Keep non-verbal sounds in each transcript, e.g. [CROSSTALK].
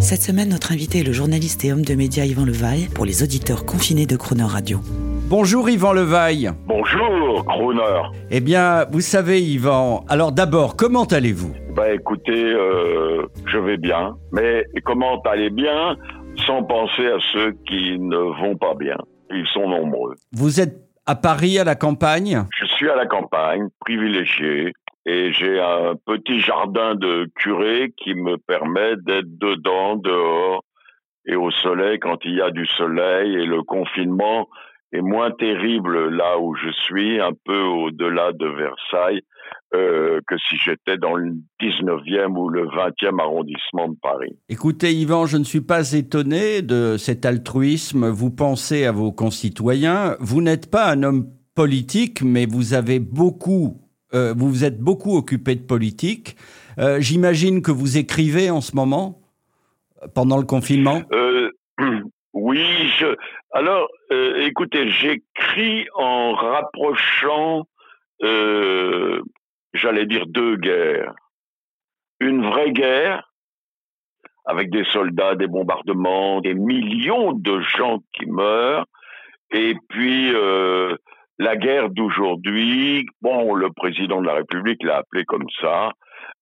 Cette semaine, notre invité est le journaliste et homme de médias Yvan Levaille pour les auditeurs confinés de Crooner Radio. Bonjour Yvan Levaille. Bonjour, Crooner. Eh bien, vous savez Yvan, alors d'abord, comment allez-vous? Bah écoutez, euh, je vais bien. Mais comment aller bien sans penser à ceux qui ne vont pas bien? Ils sont nombreux. Vous êtes à Paris, à la campagne? Je suis à la campagne, privilégié, et j'ai un petit jardin de curé qui me permet d'être dedans, dehors et au soleil quand il y a du soleil et le confinement est moins terrible là où je suis, un peu au-delà de Versailles, euh, que si j'étais dans le 19e ou le 20e arrondissement de Paris. Écoutez Yvan, je ne suis pas étonné de cet altruisme. Vous pensez à vos concitoyens. Vous n'êtes pas un homme politique, mais vous avez beaucoup, euh, vous vous êtes beaucoup occupé de politique. Euh, J'imagine que vous écrivez en ce moment, pendant le confinement? Euh, [CLEARS THROAT] oui, alors euh, écoutez, j'écris en rapprochant, euh, j'allais dire deux guerres. Une vraie guerre, avec des soldats, des bombardements, des millions de gens qui meurent, et puis euh, la guerre d'aujourd'hui, bon, le président de la République l'a appelé comme ça,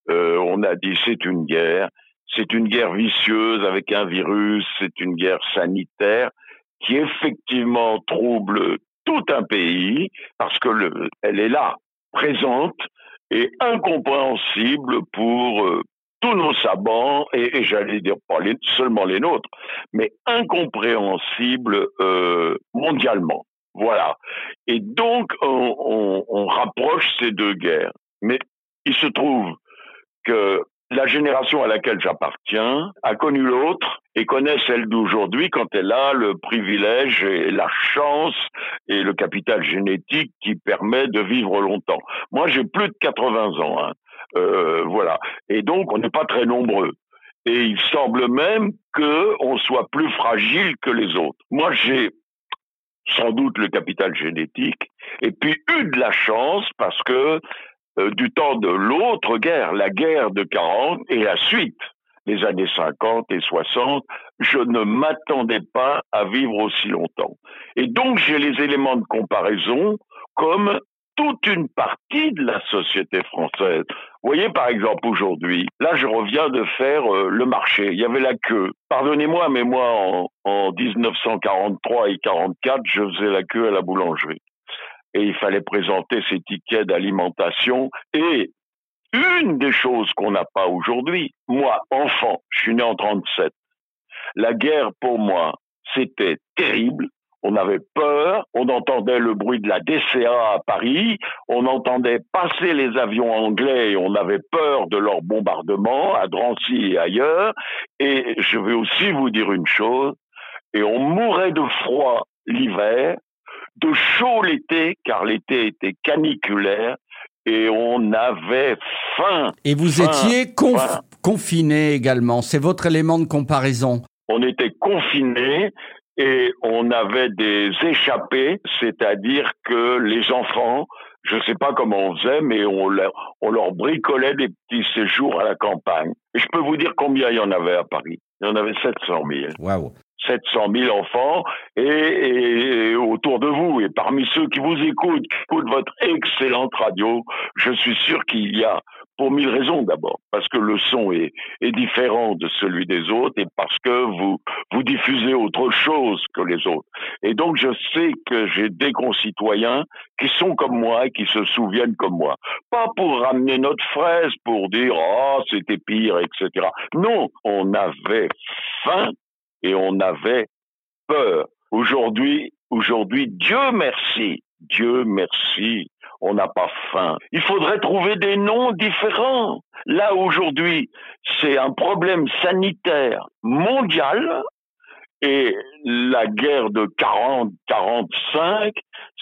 euh, on a dit c'est une guerre, c'est une guerre vicieuse avec un virus, c'est une guerre sanitaire qui effectivement trouble tout un pays parce que le, elle est là, présente et incompréhensible pour euh, tous nos sabants et, et j'allais dire pas les, seulement les nôtres, mais incompréhensible euh, mondialement. Voilà. Et donc on, rapproche ces deux guerres. Mais il se trouve que la génération à laquelle j'appartiens a connu l'autre et connaît celle d'aujourd'hui quand elle a le privilège et la chance et le capital génétique qui permet de vivre longtemps. Moi, j'ai plus de 80 ans, hein. euh, voilà, et donc on n'est pas très nombreux. Et il semble même que on soit plus fragile que les autres. Moi, j'ai sans doute le capital génétique et puis eu de la chance parce que euh, du temps de l'autre guerre, la guerre de 40 et la suite, les années 50 et 60, je ne m'attendais pas à vivre aussi longtemps. Et donc j'ai les éléments de comparaison comme toute une partie de la société française. Vous voyez, par exemple, aujourd'hui, là, je reviens de faire euh, le marché. Il y avait la queue. Pardonnez-moi, mais moi, en, en 1943 et 44, je faisais la queue à la boulangerie et il fallait présenter ses tickets d'alimentation. Et une des choses qu'on n'a pas aujourd'hui, moi, enfant, je suis né en 37, la guerre pour moi, c'était terrible. On avait peur, on entendait le bruit de la DCA à Paris, on entendait passer les avions anglais et on avait peur de leur bombardement à Drancy et ailleurs. Et je vais aussi vous dire une chose, et on mourait de froid l'hiver, de chaud l'été, car l'été était caniculaire, et on avait faim. Et vous faim, étiez conf faim. confiné également, c'est votre élément de comparaison. On était confinés et on avait des échappés, c'est-à-dire que les enfants, je ne sais pas comment on faisait, mais on leur, on leur bricolait des petits séjours à la campagne. Et je peux vous dire combien il y en avait à Paris. Il y en avait 700 000. Waouh. 700 000 enfants et, et, et, autour de vous. Et parmi ceux qui vous écoutent, qui écoutent votre excellente radio, je suis sûr qu'il y a, pour mille raisons d'abord, parce que le son est, différent de celui des autres et parce que vous, vous diffusez autre chose que les autres. Et donc je sais que j'ai des concitoyens qui sont comme moi et qui se souviennent comme moi. Pas pour ramener notre fraise, pour dire, oh, c'était pire, etc. Non, on avait faim et on avait peur. Aujourd'hui, aujourd'hui, Dieu merci, Dieu merci, on n'a pas faim. Il faudrait trouver des noms différents. Là, aujourd'hui, c'est un problème sanitaire mondial Et la guerre de 40-45,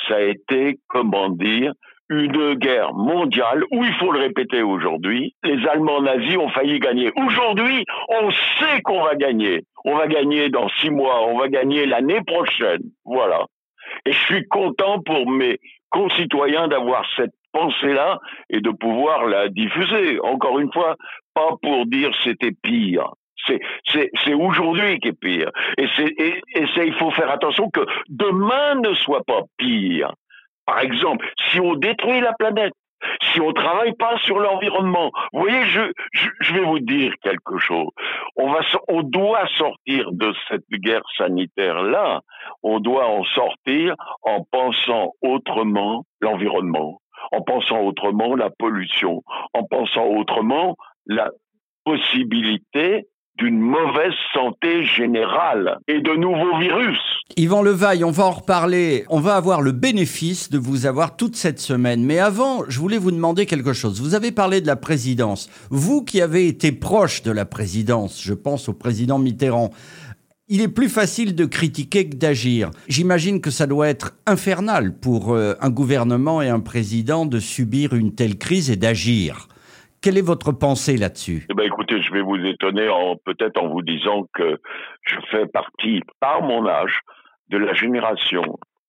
ça a été, comment dire, une guerre mondiale où il faut le répéter aujourd'hui, les Allemands nazis ont failli gagner. Aujourd'hui, on sait qu'on va gagner. On va gagner dans six mois, on va gagner l'année prochaine. Voilà. Et je suis content pour mes concitoyens d'avoir cette pensée-là et de pouvoir la diffuser. Encore une fois, pas pour dire c'était pire. C'est aujourd'hui qui est pire. Et, il faut faire attention que demain ne soit pas pire. Par exemple, si on détruit la planète, si on travaille pas sur l'environnement, vous voyez, je, je, vais vous dire quelque chose. On va, on doit sortir de cette guerre sanitaire là. On doit en sortir en pensant autrement l'environnement, en pensant autrement la pollution, en pensant autrement la possibilité d'une mauvaise santé générale et de nouveaux virus. Yvan Levaille, on va en reparler. On va avoir le bénéfice de vous avoir toute cette semaine. Mais avant, je voulais vous demander quelque chose. Vous avez parlé de la présidence. Vous qui avez été proche de la présidence, je pense au président Mitterrand, il est plus facile de critiquer que d'agir. J'imagine que ça doit être infernal pour euh, un gouvernement et un président de subir une telle crise et d'agir. Quelle est votre pensée là-dessus? Eh ben, Écoutez, je vais vous étonner peut-être en vous disant que je fais partie, par mon âge, de la génération.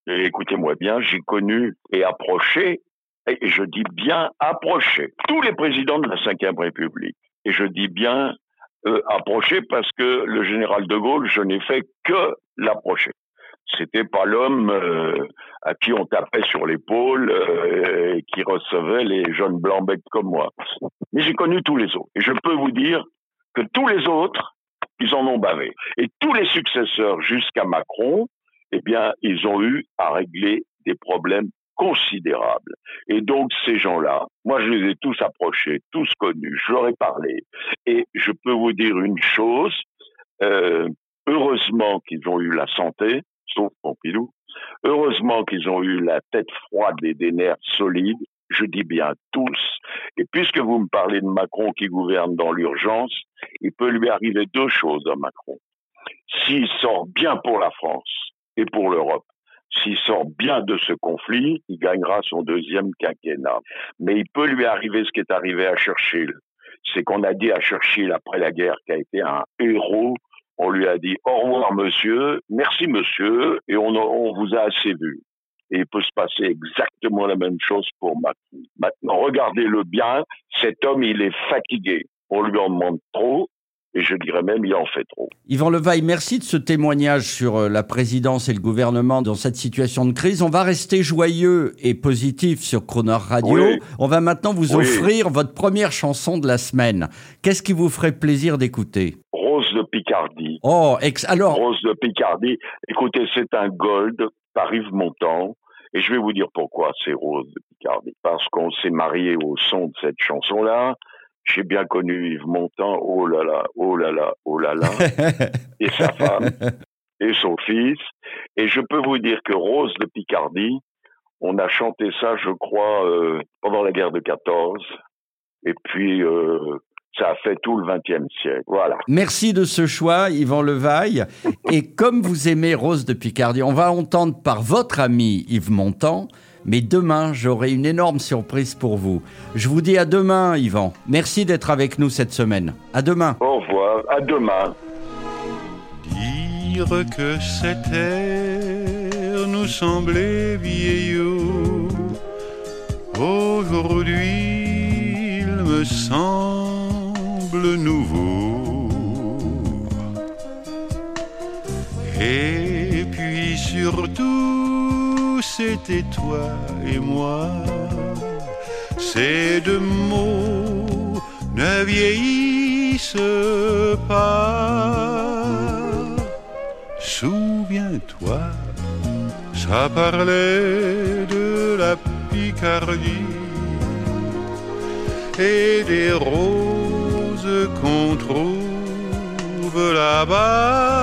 Et écoutez-moi bien, j'ai connu et approché, et je dis bien approché, tous les présidents de la Ve République. Et je dis bien euh, approché parce que le général de Gaulle, je n'ai fait que l'approcher. C'était pas l'homme euh, à qui on tapait sur l'épaule euh, et qui recevait les jeunes blancs becs comme moi. Mais j'ai connu tous les autres. Et je peux vous dire que tous les autres, ils en ont bavé. Et tous les successeurs jusqu'à Macron, eh bien, ils ont eu à régler des problèmes considérables. Et donc, ces gens-là, moi, je les ai tous approchés, tous connus, je leur ai parlé. Et je peux vous dire une chose, euh, heureusement qu'ils ont eu la santé, sauf Pompidou. Heureusement qu'ils ont eu la tête froide et des nerfs solides, je dis bien tous. Et puisque vous me parlez de Macron qui gouverne dans l'urgence, il peut lui arriver deux choses à Macron. S'il sort bien pour la France et pour l'Europe, s'il sort bien de ce conflit, il gagnera son deuxième quinquennat. Mais il peut lui arriver ce qui est arrivé à Churchill. C'est qu'on a dit à Churchill après la guerre qui a été un héros on lui a dit au revoir monsieur, merci monsieur, et on vous a assez vu. Et il peut se passer exactement la même chose pour Macron. Maintenant, regardez-le bien, cet homme, il est fatigué. On lui en demande trop, et je dirais même il en fait trop. Yvan Levaille, merci de ce témoignage sur euh, la présidence et le gouvernement dans cette situation de crise. On va rester joyeux et positif sur Croner Radio. On va maintenant vous offrir votre première chanson de la semaine. Qu'est-ce qui vous ferait plaisir d'écouter? De Picardie. Oh, ex alors. Rose de Picardie. Écoutez, c'est un gold par Yves Montand. Et je vais vous dire pourquoi c'est Rose de Picardie. Parce qu'on s'est marié au son de cette chanson-là. J'ai bien connu Yves Montand, oh là là, oh là là, oh là là, [LAUGHS] et sa femme, et son fils. Et je peux vous dire que Rose de Picardie, on a chanté ça, je crois, euh, pendant la guerre de 14. Et puis, euh, ça a fait tout le XXe siècle. Voilà. Merci de ce choix, Yvan Levaille. [LAUGHS] Et comme vous aimez Rose de Picardie, on va entendre par votre ami Yves Montand. Mais demain, j'aurai une énorme surprise pour vous. Je vous dis à demain, Yvan. Merci d'être avec nous cette semaine. À demain. Au revoir. À demain. Dire que cette terre nous semblait vieillot. Aujourd'hui, il me semble nouveau. Et puis surtout, c'était toi et moi. Ces deux mots ne vieillissent pas. Souviens-toi, ça parlait de la Picardie et des roses qu'on trouve là-bas.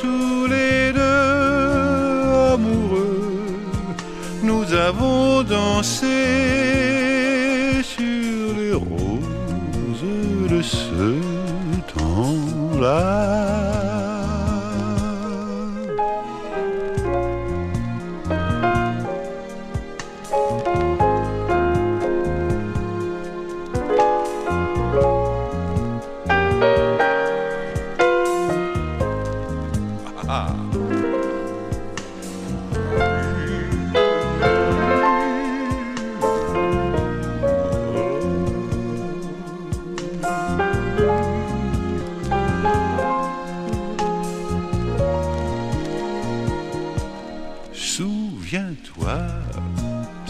Tous les deux amoureux, nous avons dansé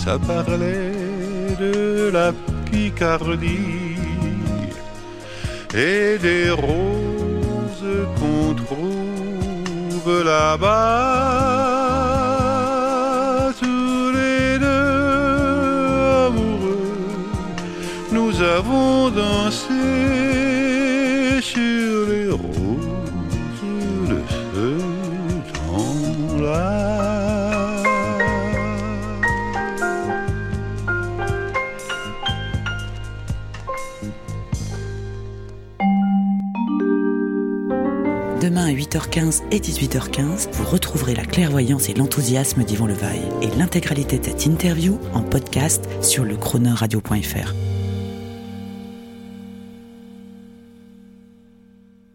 ça parlait de la Picardie et des roses qu'on trouve là-bas. Tous les deux amoureux, nous avons dansé Demain à 8h15 et 18h15, vous retrouverez la clairvoyance et l'enthousiasme d'Yvon Levaille et l'intégralité de cette interview en podcast sur le chroneurradio.fr.